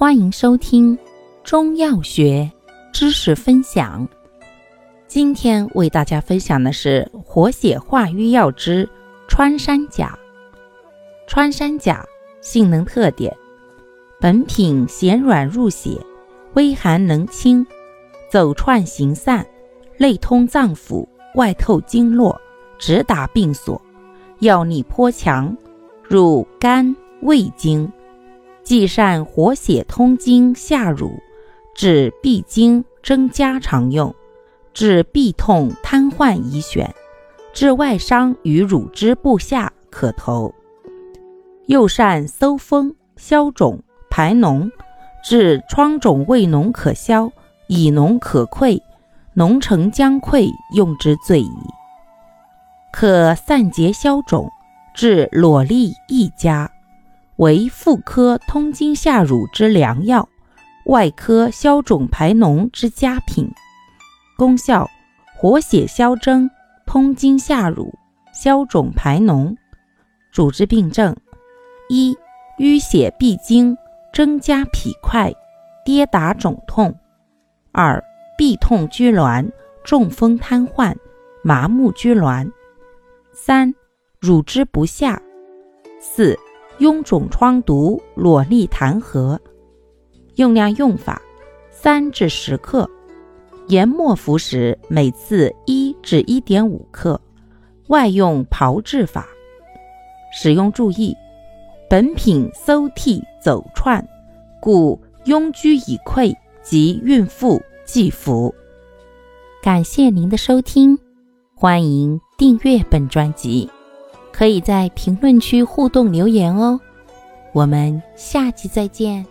欢迎收听中药学知识分享。今天为大家分享的是活血化瘀药之穿山甲。穿山甲性能特点：本品咸软入血，微寒能清，走窜行散，内通脏腑，外透经络，直达病所，药力颇强，入肝胃经。既善活血通经下乳，治闭经增加常用；治痹痛瘫痪宜选；治外伤与乳汁部下可投。又善搜风消肿排脓，治疮肿胃脓可消，以脓可溃，脓成浆溃用之最宜。可散结消肿，治裸痢亦佳。为妇科通经下乳之良药，外科消肿排脓之佳品。功效：活血消征，通经下乳，消肿排脓。主治病症：一、淤血闭经，增加脾块，跌打肿痛；二、痹痛拘挛，中风瘫痪，麻木拘挛；三、乳汁不下；四。臃肿疮毒，裸痢痰核。用量用法：三至十克，研末服食，每次一至一点五克。外用炮制法。使用注意：本品馊涕走窜，故痈疽已溃及孕妇忌服。感谢您的收听，欢迎订阅本专辑。可以在评论区互动留言哦，我们下期再见。